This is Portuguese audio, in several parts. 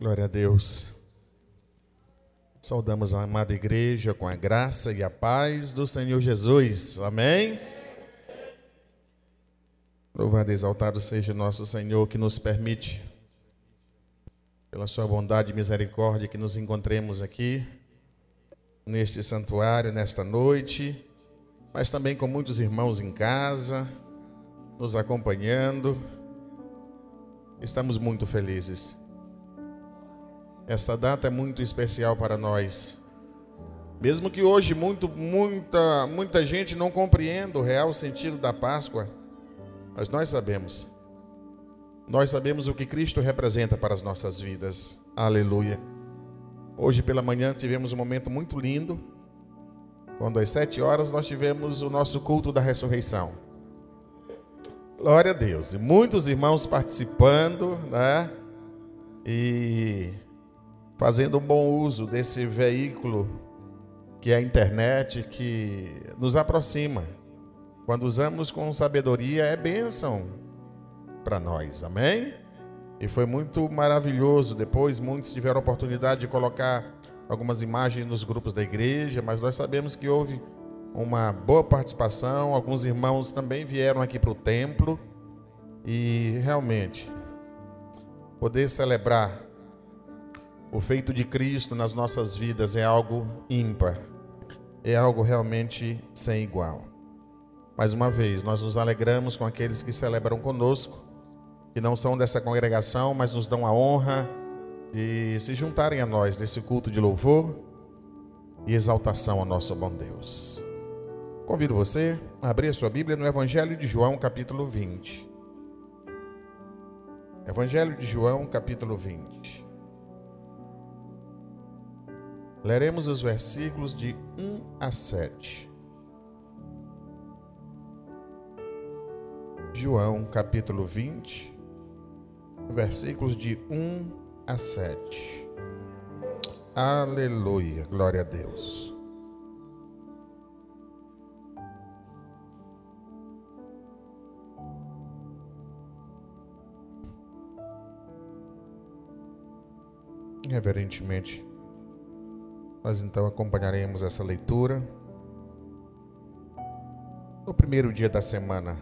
Glória a Deus. Saudamos a amada igreja com a graça e a paz do Senhor Jesus. Amém? Louvado e exaltado seja o nosso Senhor que nos permite, pela sua bondade e misericórdia, que nos encontremos aqui, neste santuário, nesta noite, mas também com muitos irmãos em casa, nos acompanhando. Estamos muito felizes. Esta data é muito especial para nós. Mesmo que hoje muito, muita, muita gente não compreenda o real sentido da Páscoa, mas nós sabemos. Nós sabemos o que Cristo representa para as nossas vidas. Aleluia. Hoje pela manhã tivemos um momento muito lindo, quando às sete horas nós tivemos o nosso culto da ressurreição. Glória a Deus. E muitos irmãos participando, né? E fazendo um bom uso desse veículo que é a internet, que nos aproxima. Quando usamos com sabedoria, é bênção para nós, amém? E foi muito maravilhoso. Depois, muitos tiveram a oportunidade de colocar algumas imagens nos grupos da igreja, mas nós sabemos que houve uma boa participação. Alguns irmãos também vieram aqui para o templo e realmente poder celebrar o feito de Cristo nas nossas vidas é algo ímpar, é algo realmente sem igual. Mais uma vez, nós nos alegramos com aqueles que celebram conosco, que não são dessa congregação, mas nos dão a honra de se juntarem a nós nesse culto de louvor e exaltação ao nosso bom Deus. Convido você a abrir a sua Bíblia no Evangelho de João, capítulo 20. Evangelho de João, capítulo 20. Leremos os versículos de 1 a 7. João capítulo 20, versículos de 1 a 7. Aleluia, glória a Deus. Reverentemente nós então acompanharemos essa leitura. No primeiro dia da semana,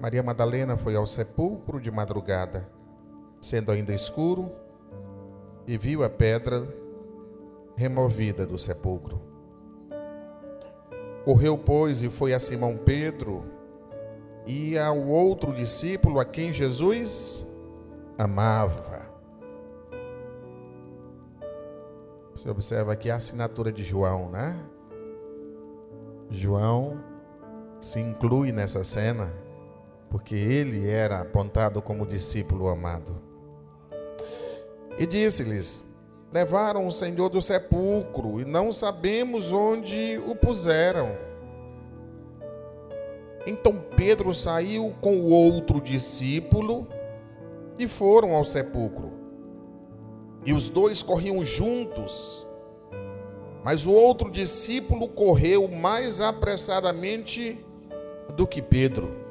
Maria Madalena foi ao sepulcro de madrugada, sendo ainda escuro, e viu a pedra removida do sepulcro. Correu, pois, e foi a Simão Pedro e ao outro discípulo a quem Jesus amava Você observa aqui a assinatura de João, né? João se inclui nessa cena porque ele era apontado como discípulo amado. E disse-lhes: Levaram o Senhor do sepulcro e não sabemos onde o puseram. Então Pedro saiu com o outro discípulo e foram ao sepulcro. E os dois corriam juntos. Mas o outro discípulo correu mais apressadamente do que Pedro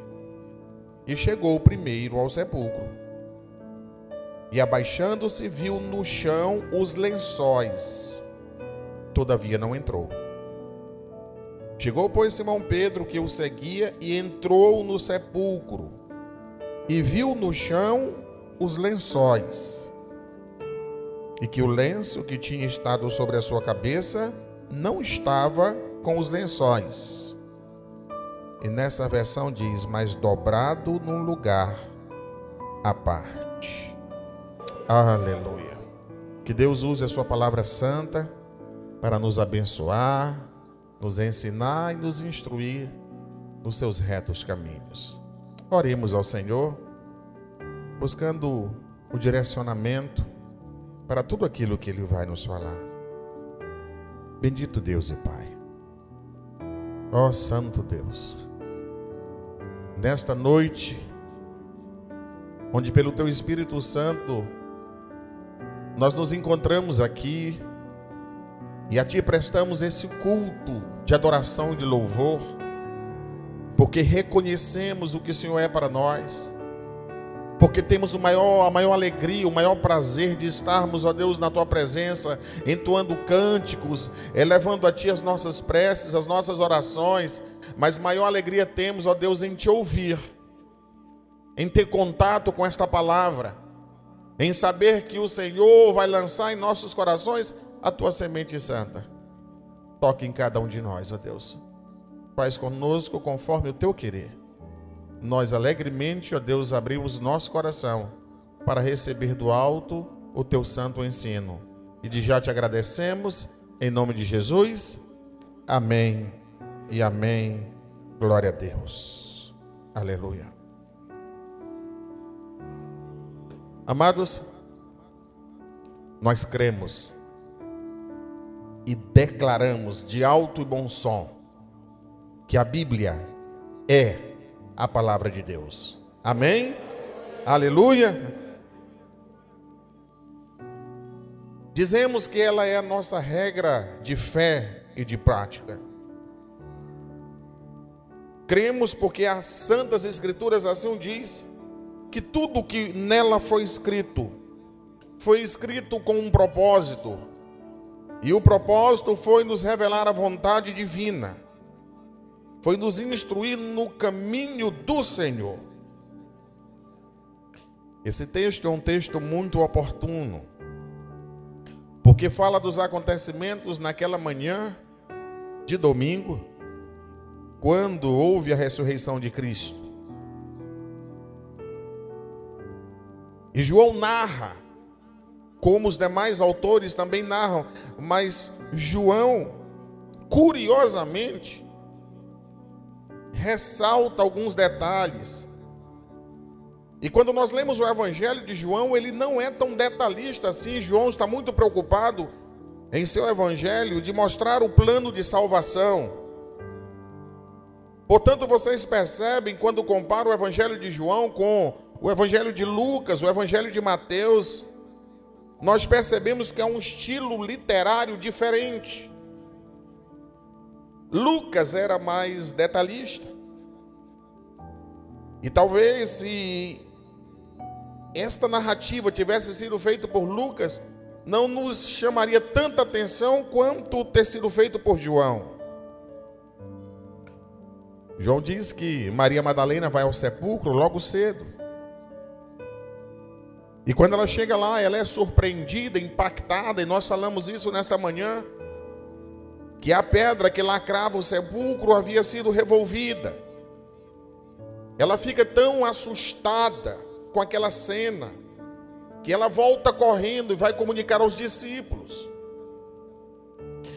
e chegou primeiro ao sepulcro. E abaixando-se, viu no chão os lençóis, todavia não entrou. Chegou, pois, Simão Pedro, que o seguia, e entrou no sepulcro, e viu no chão os lençóis e que o lenço que tinha estado sobre a sua cabeça não estava com os lençóis. E nessa versão diz, mas dobrado num lugar à parte. Aleluia. Que Deus use a sua palavra santa para nos abençoar, nos ensinar e nos instruir nos seus retos caminhos. Oremos ao Senhor, buscando o direcionamento para tudo aquilo que Ele vai nos falar. Bendito Deus e Pai. Ó Santo Deus, nesta noite, onde pelo Teu Espírito Santo nós nos encontramos aqui e a Ti prestamos esse culto de adoração e de louvor, porque reconhecemos o que o Senhor é para nós porque temos maior, a maior alegria, o maior prazer de estarmos, ó Deus, na tua presença, entoando cânticos, elevando a ti as nossas preces, as nossas orações, mas maior alegria temos, ó Deus, em te ouvir, em ter contato com esta palavra, em saber que o Senhor vai lançar em nossos corações a tua semente santa. Toque em cada um de nós, ó Deus. Faz conosco conforme o teu querer nós alegremente, ó Deus, abrimos nosso coração para receber do alto o teu santo ensino. E de já te agradecemos, em nome de Jesus. Amém e amém. Glória a Deus. Aleluia. Amados, nós cremos e declaramos de alto e bom som que a Bíblia é a palavra de Deus. Amém? Aleluia. Dizemos que ela é a nossa regra de fé e de prática. Cremos porque as santas escrituras assim diz que tudo que nela foi escrito foi escrito com um propósito. E o propósito foi nos revelar a vontade divina foi nos instruir no caminho do Senhor. Esse texto é um texto muito oportuno, porque fala dos acontecimentos naquela manhã de domingo, quando houve a ressurreição de Cristo. E João narra, como os demais autores também narram, mas João, curiosamente, ressalta alguns detalhes. E quando nós lemos o Evangelho de João, ele não é tão detalhista assim. João está muito preocupado em seu Evangelho de mostrar o plano de salvação. Portanto, vocês percebem quando comparam o Evangelho de João com o Evangelho de Lucas, o Evangelho de Mateus, nós percebemos que é um estilo literário diferente. Lucas era mais detalhista. E talvez se esta narrativa tivesse sido feita por Lucas, não nos chamaria tanta atenção quanto ter sido feito por João. João diz que Maria Madalena vai ao sepulcro logo cedo. E quando ela chega lá, ela é surpreendida, impactada, e nós falamos isso nesta manhã, que a pedra que lacrava o sepulcro havia sido revolvida. Ela fica tão assustada com aquela cena que ela volta correndo e vai comunicar aos discípulos.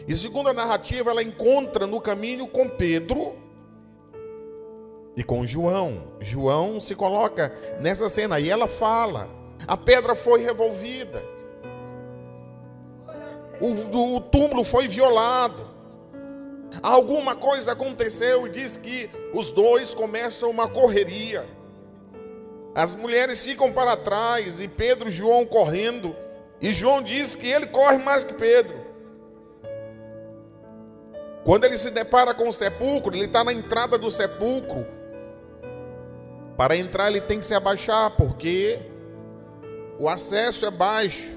E segundo a narrativa, ela encontra no caminho com Pedro e com João. João se coloca nessa cena e ela fala: a pedra foi revolvida, o, o túmulo foi violado. Alguma coisa aconteceu e diz que os dois começam uma correria. As mulheres ficam para trás e Pedro e João correndo. E João diz que ele corre mais que Pedro. Quando ele se depara com o sepulcro, ele está na entrada do sepulcro. Para entrar, ele tem que se abaixar, porque o acesso é baixo.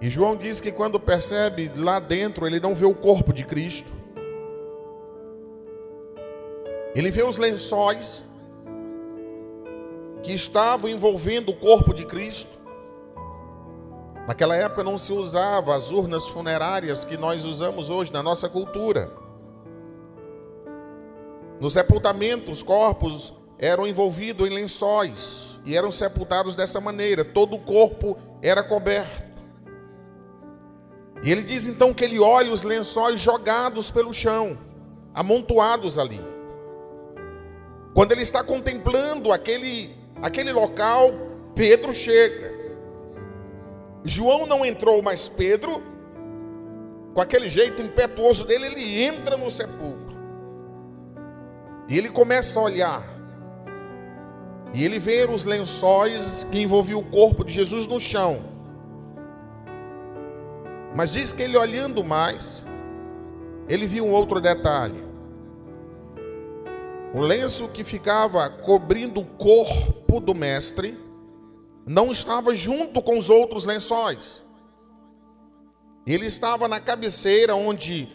E João diz que quando percebe lá dentro, ele não vê o corpo de Cristo. Ele vê os lençóis que estavam envolvendo o corpo de Cristo. Naquela época não se usava as urnas funerárias que nós usamos hoje na nossa cultura. No sepultamento, os corpos eram envolvidos em lençóis e eram sepultados dessa maneira, todo o corpo era coberto. E ele diz então que ele olha os lençóis jogados pelo chão, amontoados ali. Quando ele está contemplando aquele, aquele local, Pedro chega. João não entrou, mas Pedro, com aquele jeito impetuoso dele, ele entra no sepulcro. E ele começa a olhar. E ele vê os lençóis que envolviam o corpo de Jesus no chão. Mas diz que ele olhando mais, ele viu um outro detalhe. O lenço que ficava cobrindo o corpo do mestre não estava junto com os outros lençóis. Ele estava na cabeceira onde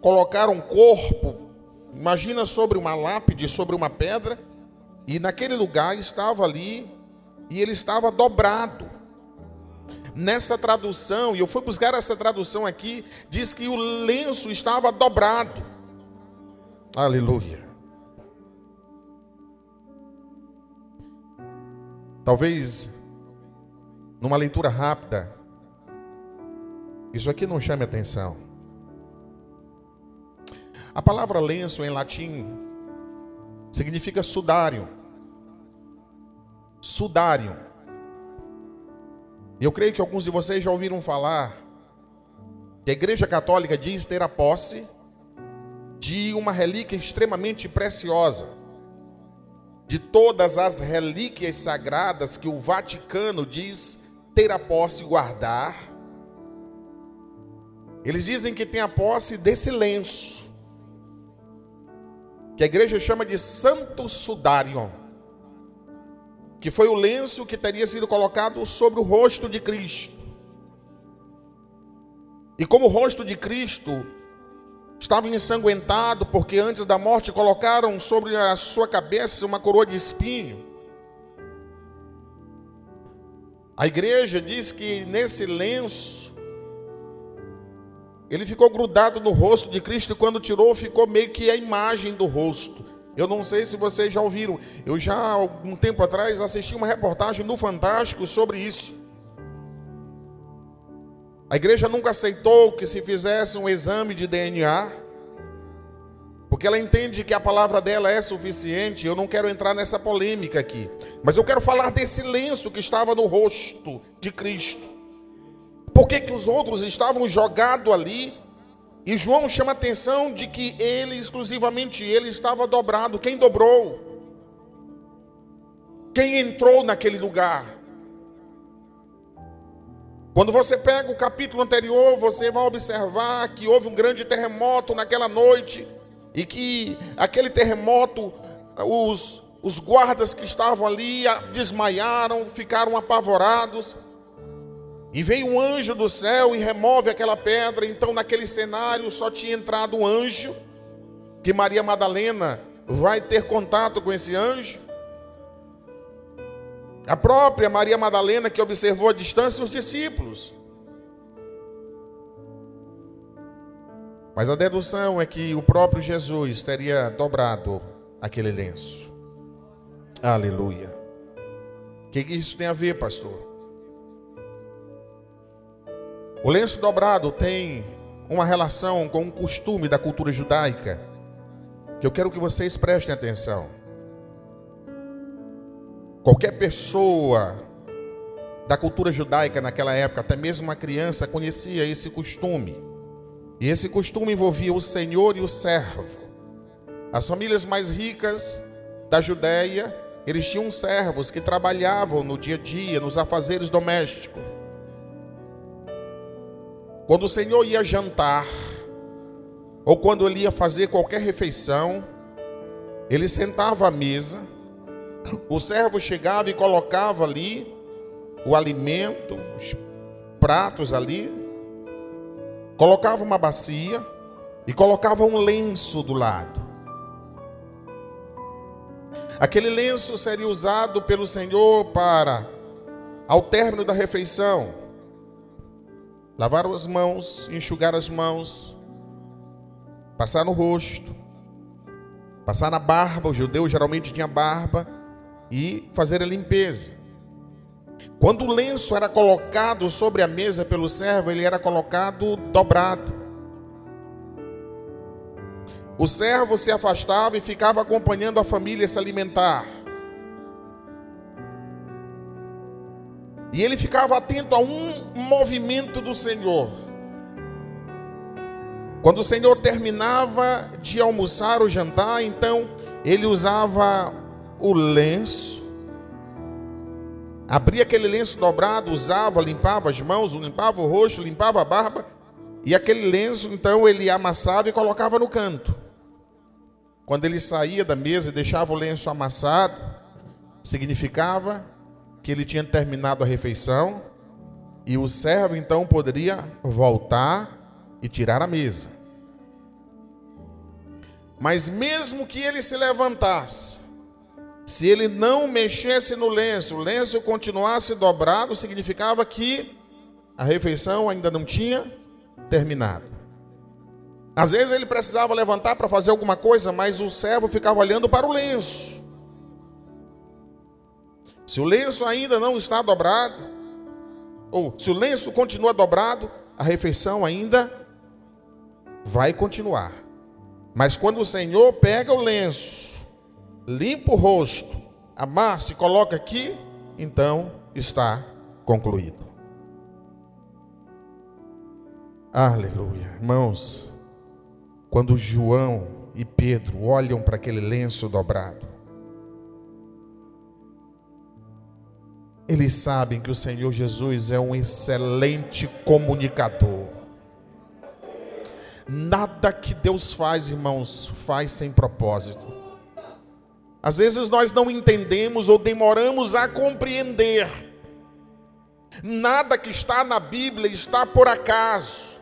colocaram o corpo, imagina sobre uma lápide, sobre uma pedra, e naquele lugar estava ali e ele estava dobrado. Nessa tradução, e eu fui buscar essa tradução aqui, diz que o lenço estava dobrado. Aleluia. Talvez numa leitura rápida, isso aqui não chame atenção. A palavra lenço em latim significa sudário. Sudário. Eu creio que alguns de vocês já ouviram falar que a Igreja Católica diz ter a posse de uma relíquia extremamente preciosa. De todas as relíquias sagradas que o Vaticano diz ter a posse guardar, eles dizem que tem a posse desse lenço, que a igreja chama de Santo Sudário que foi o lenço que teria sido colocado sobre o rosto de Cristo. E como o rosto de Cristo estava ensanguentado, porque antes da morte colocaram sobre a sua cabeça uma coroa de espinho. A igreja diz que nesse lenço ele ficou grudado no rosto de Cristo e quando tirou ficou meio que a imagem do rosto. Eu não sei se vocês já ouviram. Eu já há algum tempo atrás assisti uma reportagem no Fantástico sobre isso. A igreja nunca aceitou que se fizesse um exame de DNA, porque ela entende que a palavra dela é suficiente. Eu não quero entrar nessa polêmica aqui, mas eu quero falar desse lenço que estava no rosto de Cristo. Por que, que os outros estavam jogados ali e João chama a atenção de que ele, exclusivamente ele, estava dobrado. Quem dobrou? Quem entrou naquele lugar? Quando você pega o capítulo anterior, você vai observar que houve um grande terremoto naquela noite e que aquele terremoto, os, os guardas que estavam ali desmaiaram, ficaram apavorados. E veio um anjo do céu e remove aquela pedra. Então, naquele cenário, só tinha entrado um anjo. Que Maria Madalena vai ter contato com esse anjo. A própria Maria Madalena que observou a distância os discípulos. Mas a dedução é que o próprio Jesus teria dobrado aquele lenço. Aleluia. O que isso tem a ver, pastor? O lenço dobrado tem uma relação com um costume da cultura judaica que eu quero que vocês prestem atenção. Qualquer pessoa da cultura judaica naquela época, até mesmo uma criança, conhecia esse costume. E esse costume envolvia o senhor e o servo. As famílias mais ricas da Judéia, eles tinham servos que trabalhavam no dia a dia, nos afazeres domésticos. Quando o Senhor ia jantar, ou quando ele ia fazer qualquer refeição, ele sentava à mesa, o servo chegava e colocava ali o alimento, os pratos ali, colocava uma bacia e colocava um lenço do lado. Aquele lenço seria usado pelo Senhor para, ao término da refeição, lavar as mãos, enxugar as mãos, passar no rosto, passar na barba, o judeu geralmente tinha barba, e fazer a limpeza. Quando o lenço era colocado sobre a mesa pelo servo, ele era colocado dobrado. O servo se afastava e ficava acompanhando a família se alimentar. E ele ficava atento a um movimento do Senhor. Quando o Senhor terminava de almoçar ou jantar, então ele usava o lenço, abria aquele lenço dobrado, usava, limpava as mãos, limpava o rosto, limpava a barba, e aquele lenço então ele amassava e colocava no canto. quando ele saía da mesa e deixava o lenço amassado, significava que ele tinha terminado a refeição e o servo então poderia voltar e tirar a mesa. Mas mesmo que ele se levantasse, se ele não mexesse no lenço, o lenço continuasse dobrado, significava que a refeição ainda não tinha terminado. Às vezes ele precisava levantar para fazer alguma coisa, mas o servo ficava olhando para o lenço. Se o lenço ainda não está dobrado, ou se o lenço continua dobrado, a refeição ainda vai continuar. Mas quando o Senhor pega o lenço, limpa o rosto, amassa e coloca aqui, então está concluído. Aleluia. Irmãos, quando João e Pedro olham para aquele lenço dobrado, eles sabem que o Senhor Jesus é um excelente comunicador. Nada que Deus faz, irmãos, faz sem propósito. Às vezes nós não entendemos ou demoramos a compreender. Nada que está na Bíblia está por acaso.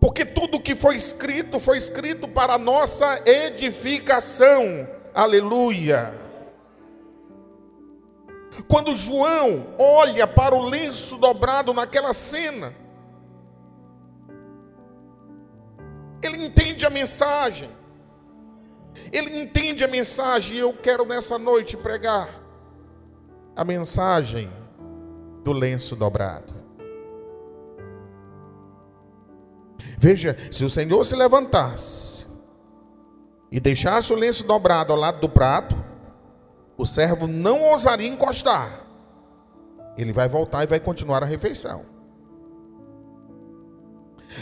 Porque tudo que foi escrito foi escrito para a nossa edificação. Aleluia. Quando João olha para o lenço dobrado naquela cena, ele entende a mensagem. Ele entende a mensagem e eu quero nessa noite pregar a mensagem do lenço dobrado. Veja, se o Senhor se levantasse e deixasse o lenço dobrado ao lado do prato, o servo não ousaria encostar. Ele vai voltar e vai continuar a refeição.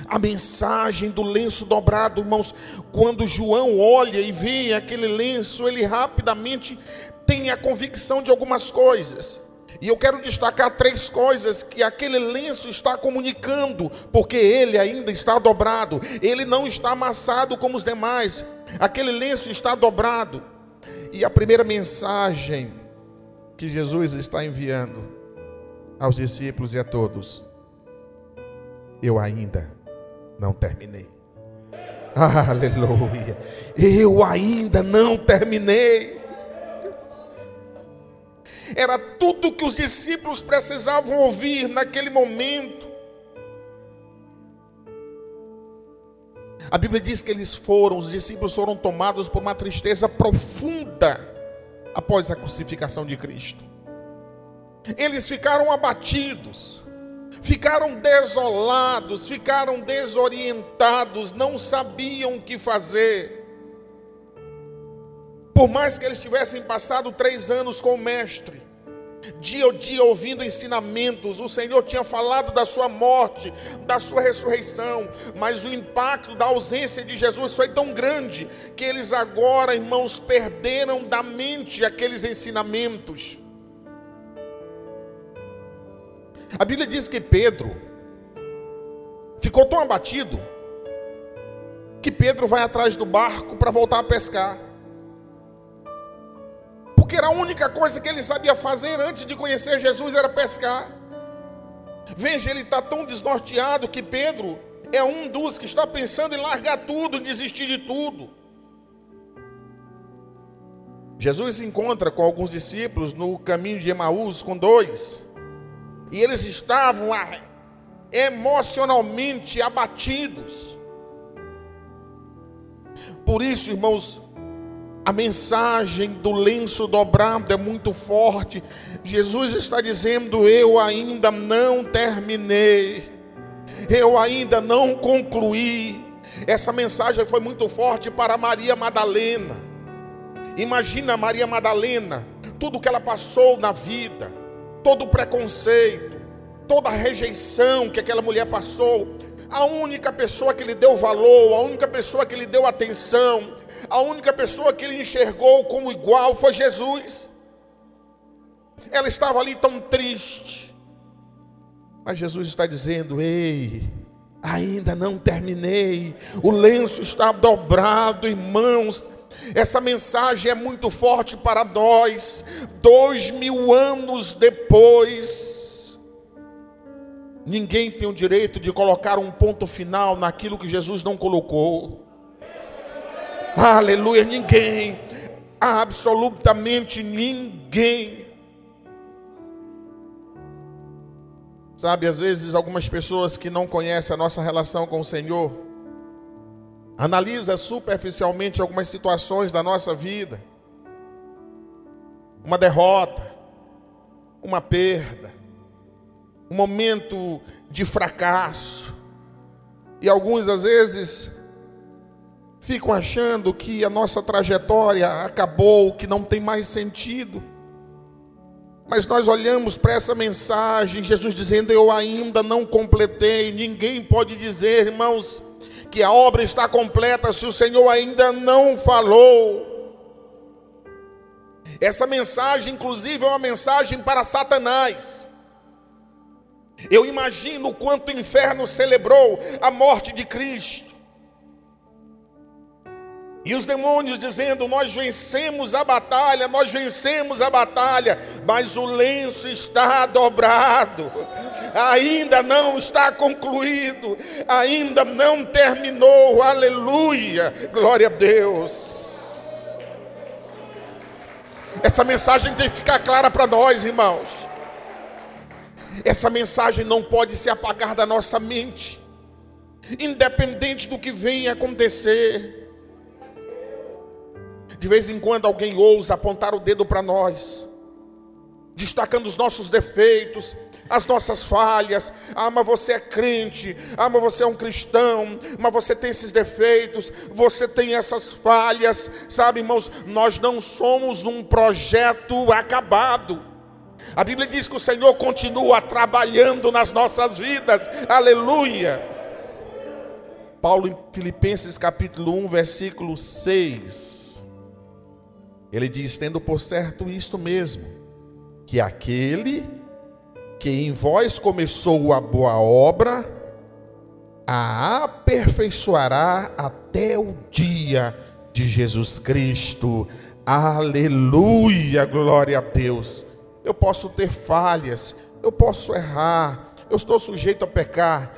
A mensagem do lenço dobrado, irmãos, quando João olha e vê aquele lenço, ele rapidamente tem a convicção de algumas coisas. E eu quero destacar três coisas que aquele lenço está comunicando, porque ele ainda está dobrado, ele não está amassado como os demais, aquele lenço está dobrado. E a primeira mensagem que Jesus está enviando aos discípulos e a todos: Eu ainda não terminei. Aleluia. Eu ainda não terminei. Era tudo que os discípulos precisavam ouvir naquele momento. A Bíblia diz que eles foram, os discípulos foram tomados por uma tristeza profunda após a crucificação de Cristo. Eles ficaram abatidos, ficaram desolados, ficaram desorientados, não sabiam o que fazer. Por mais que eles tivessem passado três anos com o Mestre, dia a dia ouvindo ensinamentos, o Senhor tinha falado da sua morte, da sua ressurreição, mas o impacto da ausência de Jesus foi tão grande que eles agora, irmãos, perderam da mente aqueles ensinamentos. A Bíblia diz que Pedro ficou tão abatido que Pedro vai atrás do barco para voltar a pescar porque era a única coisa que ele sabia fazer antes de conhecer Jesus era pescar. Veja, ele está tão desnorteado que Pedro é um dos que está pensando em largar tudo, desistir de tudo. Jesus se encontra com alguns discípulos no caminho de Emaús com dois, e eles estavam emocionalmente abatidos. Por isso, irmãos, a mensagem do lenço dobrado é muito forte. Jesus está dizendo: Eu ainda não terminei, eu ainda não concluí. Essa mensagem foi muito forte para Maria Madalena. Imagina Maria Madalena, tudo que ela passou na vida, todo o preconceito, toda a rejeição que aquela mulher passou. A única pessoa que lhe deu valor, a única pessoa que lhe deu atenção, a única pessoa que ele enxergou como igual foi Jesus. Ela estava ali tão triste. Mas Jesus está dizendo: Ei, Ainda não terminei. O lenço está dobrado, irmãos. Essa mensagem é muito forte para nós. Dois mil anos depois, ninguém tem o direito de colocar um ponto final naquilo que Jesus não colocou. Aleluia, ninguém, absolutamente ninguém. Sabe, às vezes algumas pessoas que não conhecem a nossa relação com o Senhor, analisa superficialmente algumas situações da nossa vida. Uma derrota, uma perda, um momento de fracasso. E alguns às vezes ficam achando que a nossa trajetória acabou, que não tem mais sentido. Mas nós olhamos para essa mensagem, Jesus dizendo: Eu ainda não completei. Ninguém pode dizer, irmãos, que a obra está completa se o Senhor ainda não falou. Essa mensagem, inclusive, é uma mensagem para Satanás. Eu imagino o quanto o inferno celebrou a morte de Cristo. E os demônios dizendo: Nós vencemos a batalha, nós vencemos a batalha, mas o lenço está dobrado, ainda não está concluído, ainda não terminou, aleluia, glória a Deus. Essa mensagem tem que ficar clara para nós, irmãos. Essa mensagem não pode se apagar da nossa mente, independente do que venha acontecer. De vez em quando alguém ousa apontar o dedo para nós, destacando os nossos defeitos, as nossas falhas. Ah, mas você é crente, ah, mas você é um cristão, mas você tem esses defeitos, você tem essas falhas. Sabe, irmãos, nós não somos um projeto acabado. A Bíblia diz que o Senhor continua trabalhando nas nossas vidas, aleluia. Paulo em Filipenses capítulo 1, versículo 6. Ele diz: tendo por certo isto mesmo, que aquele que em vós começou a boa obra, a aperfeiçoará até o dia de Jesus Cristo. Aleluia, glória a Deus. Eu posso ter falhas, eu posso errar, eu estou sujeito a pecar,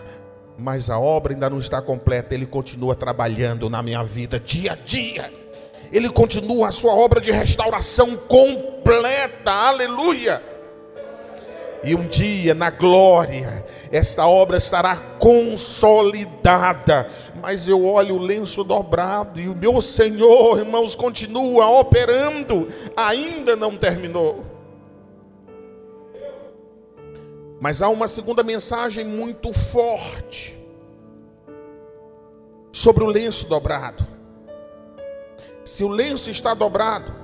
mas a obra ainda não está completa. Ele continua trabalhando na minha vida dia a dia ele continua a sua obra de restauração completa, aleluia. E um dia, na glória, essa obra estará consolidada. Mas eu olho o lenço dobrado e o meu Senhor, irmãos, continua operando, ainda não terminou. Mas há uma segunda mensagem muito forte sobre o lenço dobrado. Se o lenço está dobrado,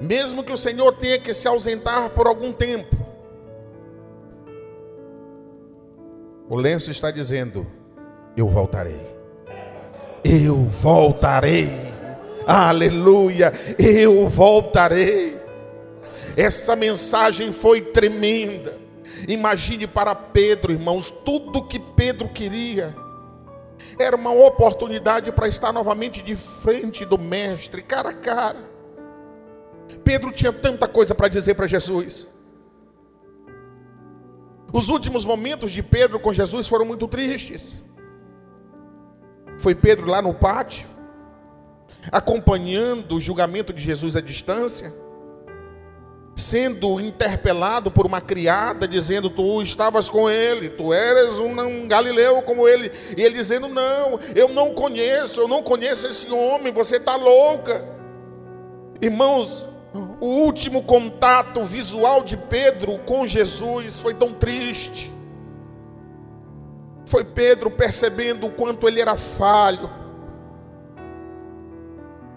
mesmo que o Senhor tenha que se ausentar por algum tempo, o lenço está dizendo: Eu voltarei. Eu voltarei. Aleluia. Eu voltarei. Essa mensagem foi tremenda. Imagine para Pedro, irmãos, tudo que Pedro queria era uma oportunidade para estar novamente de frente do Mestre, cara a cara. Pedro tinha tanta coisa para dizer para Jesus. Os últimos momentos de Pedro com Jesus foram muito tristes. Foi Pedro lá no pátio, acompanhando o julgamento de Jesus à distância sendo interpelado por uma criada, dizendo: Tu estavas com ele, tu eres um galileu como ele. E ele dizendo: Não, eu não conheço, eu não conheço esse homem, você está louca. Irmãos, o último contato visual de Pedro com Jesus foi tão triste. Foi Pedro percebendo o quanto ele era falho,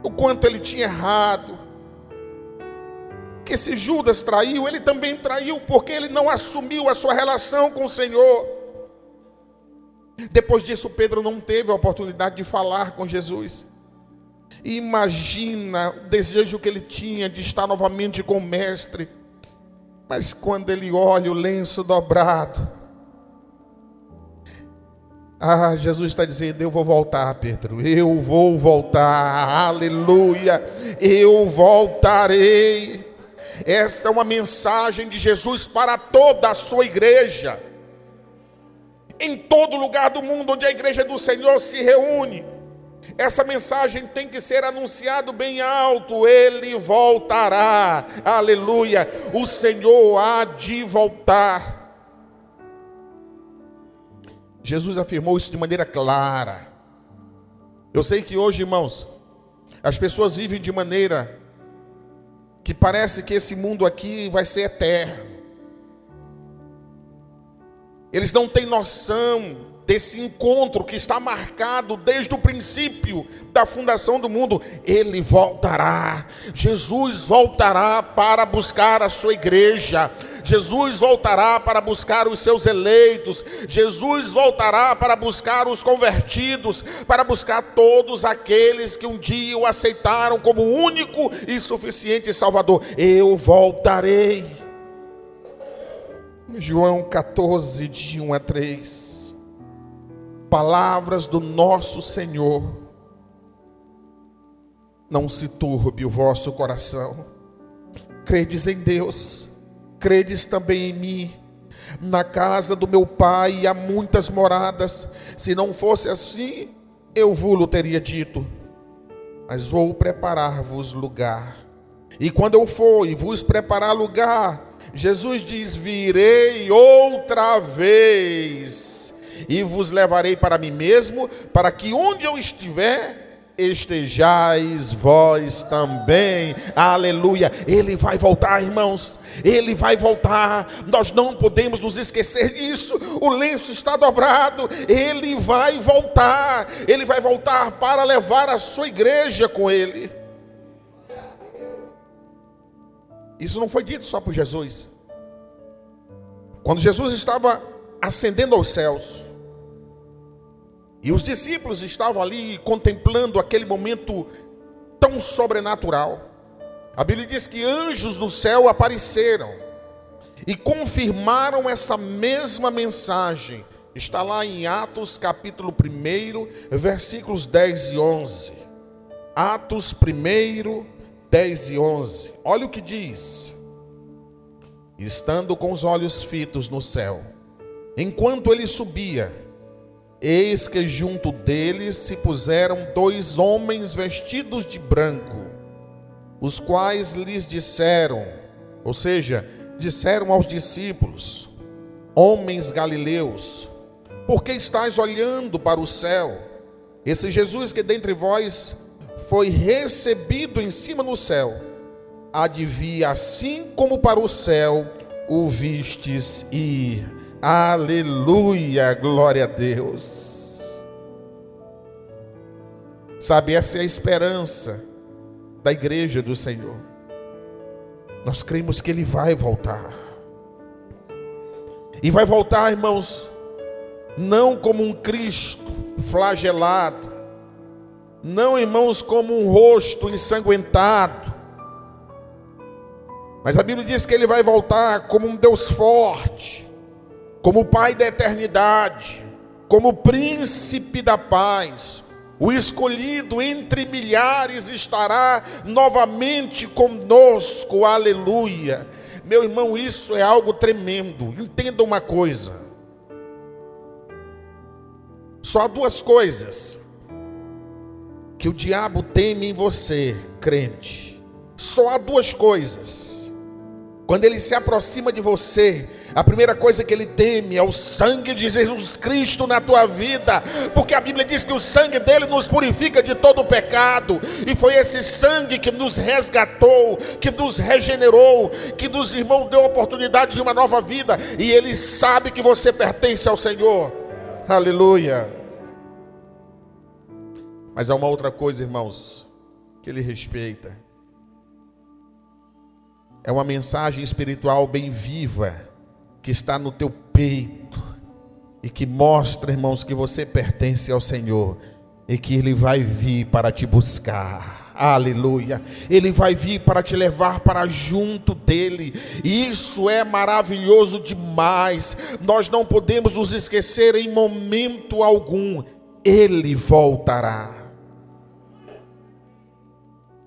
o quanto ele tinha errado que se Judas traiu, ele também traiu porque ele não assumiu a sua relação com o Senhor. Depois disso, Pedro não teve a oportunidade de falar com Jesus. Imagina o desejo que ele tinha de estar novamente com o Mestre. Mas quando ele olha o lenço dobrado, Ah, Jesus está dizendo: Eu vou voltar, Pedro. Eu vou voltar. Aleluia. Eu voltarei. Esta é uma mensagem de Jesus para toda a sua igreja. Em todo lugar do mundo onde a igreja do Senhor se reúne, essa mensagem tem que ser anunciado bem alto. Ele voltará. Aleluia. O Senhor há de voltar. Jesus afirmou isso de maneira clara. Eu sei que hoje, irmãos, as pessoas vivem de maneira que parece que esse mundo aqui vai ser eterno. Eles não têm noção desse encontro que está marcado desde o princípio da fundação do mundo. Ele voltará. Jesus voltará para buscar a sua igreja. Jesus voltará para buscar os seus eleitos. Jesus voltará para buscar os convertidos, para buscar todos aqueles que um dia o aceitaram como único e suficiente Salvador. Eu voltarei. João 14, de 1 a 3 palavras do nosso Senhor. Não se turbe o vosso coração. Credes em Deus, credes também em mim. Na casa do meu pai há muitas moradas. Se não fosse assim, eu vos teria dito. Mas vou preparar-vos lugar. E quando eu for e vos preparar lugar, Jesus diz: Virei outra vez e vos levarei para mim mesmo, para que onde eu estiver, estejais vós também. Aleluia. Ele vai voltar, irmãos. Ele vai voltar. Nós não podemos nos esquecer disso. O lenço está dobrado. Ele vai voltar. Ele vai voltar para levar a sua igreja com ele. Isso não foi dito só por Jesus. Quando Jesus estava ascendendo aos céus, e os discípulos estavam ali contemplando aquele momento tão sobrenatural. A Bíblia diz que anjos do céu apareceram e confirmaram essa mesma mensagem. Está lá em Atos capítulo 1, versículos 10 e 11. Atos 1, 10 e 11. Olha o que diz. Estando com os olhos fitos no céu, enquanto ele subia, Eis que junto deles se puseram dois homens vestidos de branco, os quais lhes disseram, ou seja, disseram aos discípulos: Homens galileus, por que estáis olhando para o céu? Esse Jesus que dentre vós foi recebido em cima no céu, vir assim como para o céu o vistes ir. Aleluia, glória a Deus. Sabe, essa é a esperança da igreja do Senhor. Nós cremos que Ele vai voltar. E vai voltar, irmãos, não como um Cristo flagelado, não, irmãos, como um rosto ensanguentado, mas a Bíblia diz que Ele vai voltar como um Deus forte, como Pai da eternidade, como Príncipe da paz, o escolhido entre milhares estará novamente conosco, aleluia. Meu irmão, isso é algo tremendo. Entenda uma coisa: só há duas coisas que o diabo teme em você, crente. Só há duas coisas quando ele se aproxima de você, a primeira coisa que ele teme é o sangue de Jesus Cristo na tua vida, porque a Bíblia diz que o sangue dele nos purifica de todo o pecado, e foi esse sangue que nos resgatou, que nos regenerou, que nos irmão deu a oportunidade de uma nova vida, e ele sabe que você pertence ao Senhor. Aleluia. Mas há uma outra coisa, irmãos, que ele respeita é uma mensagem espiritual bem viva, que está no teu peito e que mostra, irmãos, que você pertence ao Senhor e que Ele vai vir para te buscar. Aleluia. Ele vai vir para te levar para junto dele. Isso é maravilhoso demais. Nós não podemos nos esquecer em momento algum. Ele voltará.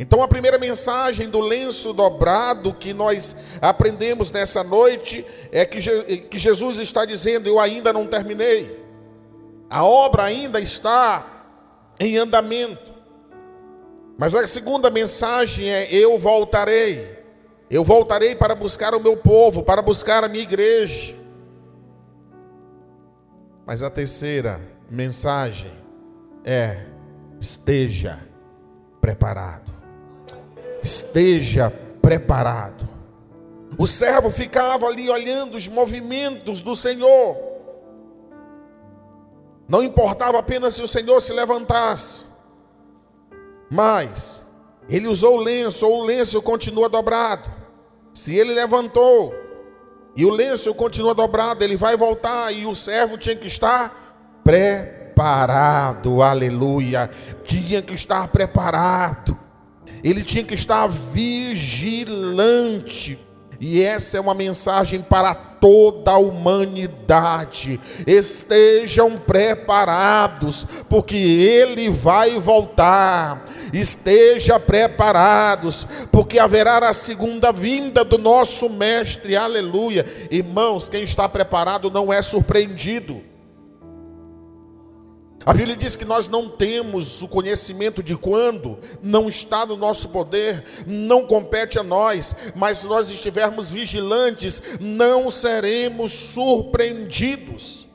Então, a primeira mensagem do lenço dobrado que nós aprendemos nessa noite é que, Jesus está dizendo: Eu ainda não terminei, a obra ainda está em andamento. Mas a segunda mensagem é: Eu voltarei, eu voltarei para buscar o meu povo, para buscar a minha igreja. Mas a terceira mensagem é: Esteja preparado esteja preparado. O servo ficava ali olhando os movimentos do Senhor. Não importava apenas se o Senhor se levantasse, mas ele usou o lenço, ou o lenço continua dobrado. Se ele levantou e o lenço continua dobrado, ele vai voltar e o servo tinha que estar preparado, aleluia. Tinha que estar preparado ele tinha que estar vigilante. E essa é uma mensagem para toda a humanidade. Estejam preparados, porque ele vai voltar. Esteja preparados, porque haverá a segunda vinda do nosso mestre. Aleluia. Irmãos, quem está preparado não é surpreendido. A Bíblia diz que nós não temos o conhecimento de quando, não está no nosso poder, não compete a nós, mas se nós estivermos vigilantes, não seremos surpreendidos.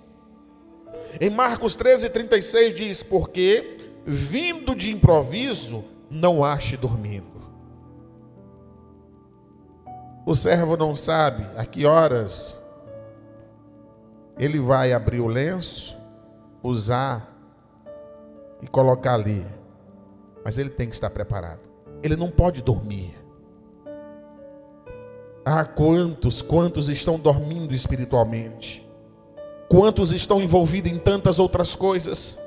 Em Marcos 13,36 diz: Porque vindo de improviso, não ache dormindo. O servo não sabe a que horas ele vai abrir o lenço, usar e colocar ali. Mas ele tem que estar preparado. Ele não pode dormir. Ah, quantos, quantos estão dormindo espiritualmente? Quantos estão envolvidos em tantas outras coisas,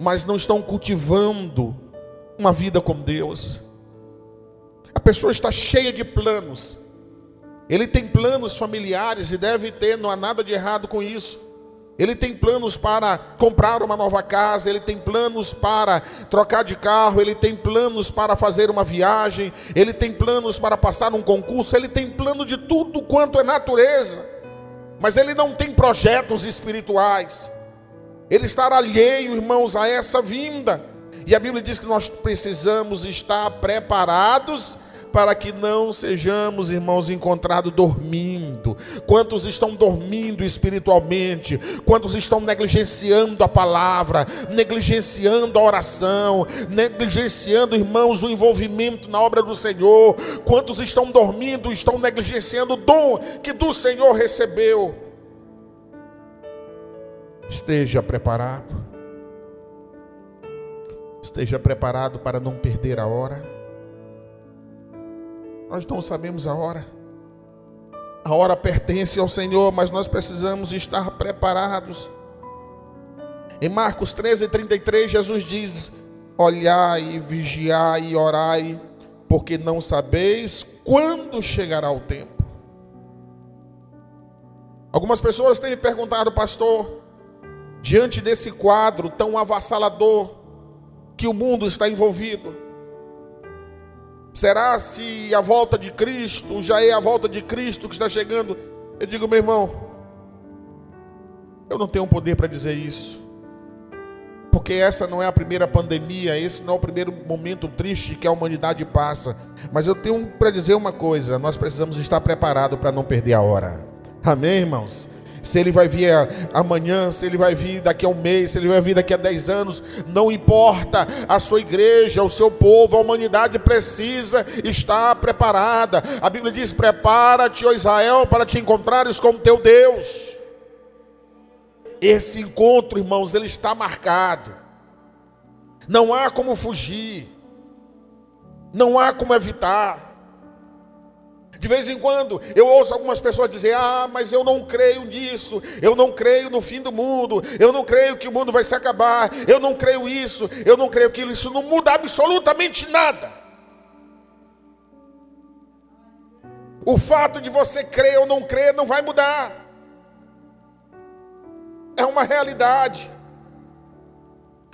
mas não estão cultivando uma vida com Deus? A pessoa está cheia de planos. Ele tem planos familiares e deve ter, não há nada de errado com isso. Ele tem planos para comprar uma nova casa, ele tem planos para trocar de carro, ele tem planos para fazer uma viagem, ele tem planos para passar um concurso, ele tem plano de tudo quanto é natureza. Mas ele não tem projetos espirituais. Ele está alheio, irmãos, a essa vinda. E a Bíblia diz que nós precisamos estar preparados para que não sejamos, irmãos, encontrados dormindo. Quantos estão dormindo espiritualmente? Quantos estão negligenciando a palavra, negligenciando a oração, negligenciando, irmãos, o envolvimento na obra do Senhor? Quantos estão dormindo, estão negligenciando o dom que do Senhor recebeu? Esteja preparado. Esteja preparado para não perder a hora. Nós não sabemos a hora. A hora pertence ao Senhor, mas nós precisamos estar preparados. Em Marcos 13, 33, Jesus diz: Olhai, vigiai e orai, porque não sabeis quando chegará o tempo. Algumas pessoas têm me perguntado, pastor, diante desse quadro tão avassalador que o mundo está envolvido, Será se a volta de Cristo já é a volta de Cristo que está chegando? Eu digo, meu irmão, eu não tenho poder para dizer isso. Porque essa não é a primeira pandemia, esse não é o primeiro momento triste que a humanidade passa. Mas eu tenho para dizer uma coisa: nós precisamos estar preparados para não perder a hora. Amém, irmãos? Se ele vai vir amanhã, se ele vai vir daqui a um mês, se ele vai vir daqui a dez anos, não importa. A sua igreja, o seu povo, a humanidade precisa estar preparada. A Bíblia diz: Prepara-te, ó Israel, para te encontrares com teu Deus. Esse encontro, irmãos, ele está marcado. Não há como fugir. Não há como evitar. De vez em quando eu ouço algumas pessoas dizer: Ah, mas eu não creio nisso, eu não creio no fim do mundo, eu não creio que o mundo vai se acabar, eu não creio isso, eu não creio aquilo. Isso não muda absolutamente nada. O fato de você crer ou não crer não vai mudar, é uma realidade.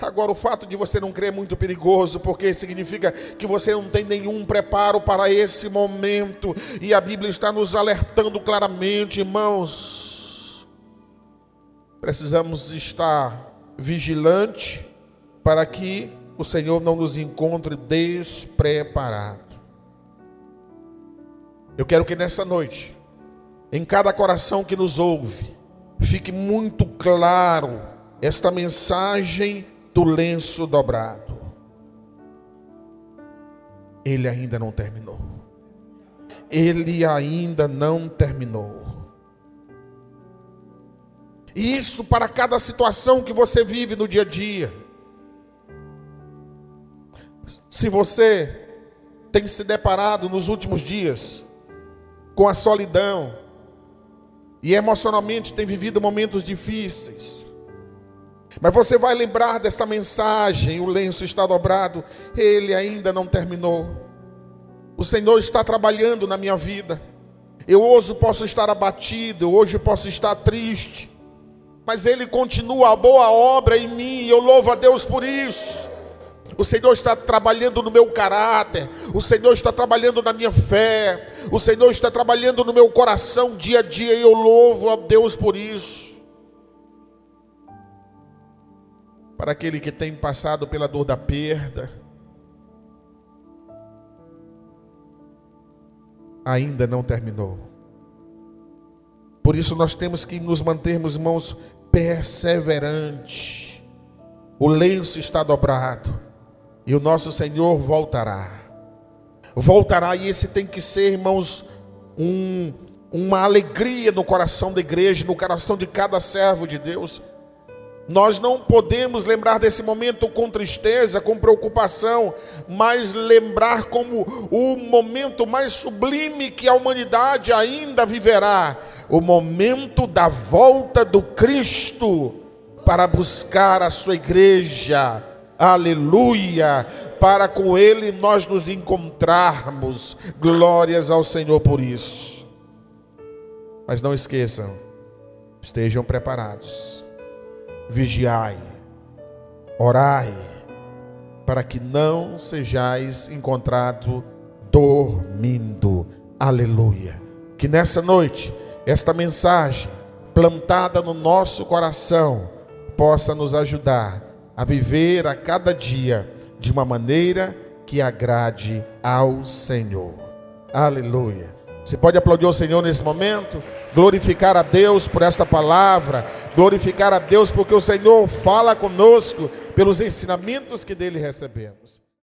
Agora, o fato de você não crer é muito perigoso, porque significa que você não tem nenhum preparo para esse momento, e a Bíblia está nos alertando claramente, irmãos. Precisamos estar vigilante para que o Senhor não nos encontre despreparado. Eu quero que nessa noite, em cada coração que nos ouve, fique muito claro esta mensagem do lenço dobrado. Ele ainda não terminou. Ele ainda não terminou. Isso para cada situação que você vive no dia a dia. Se você tem se deparado nos últimos dias com a solidão e emocionalmente tem vivido momentos difíceis, mas você vai lembrar desta mensagem: o lenço está dobrado, ele ainda não terminou. O Senhor está trabalhando na minha vida. Eu hoje posso estar abatido, hoje posso estar triste, mas Ele continua a boa obra em mim, e eu louvo a Deus por isso. O Senhor está trabalhando no meu caráter, o Senhor está trabalhando na minha fé, o Senhor está trabalhando no meu coração dia a dia, e eu louvo a Deus por isso. Para aquele que tem passado pela dor da perda, ainda não terminou. Por isso nós temos que nos mantermos, irmãos, perseverantes. O lenço está dobrado e o nosso Senhor voltará. Voltará e esse tem que ser, irmãos, um, uma alegria no coração da igreja, no coração de cada servo de Deus nós não podemos lembrar desse momento com tristeza, com preocupação, mas lembrar como o momento mais sublime que a humanidade ainda viverá o momento da volta do Cristo para buscar a sua igreja. Aleluia! Para com Ele nós nos encontrarmos. Glórias ao Senhor por isso. Mas não esqueçam, estejam preparados vigiai, orai, para que não sejais encontrado dormindo. Aleluia. Que nessa noite, esta mensagem plantada no nosso coração possa nos ajudar a viver a cada dia de uma maneira que agrade ao Senhor. Aleluia. Você pode aplaudir o Senhor nesse momento? glorificar a Deus por esta palavra, glorificar a Deus porque o Senhor fala conosco pelos ensinamentos que dele recebemos.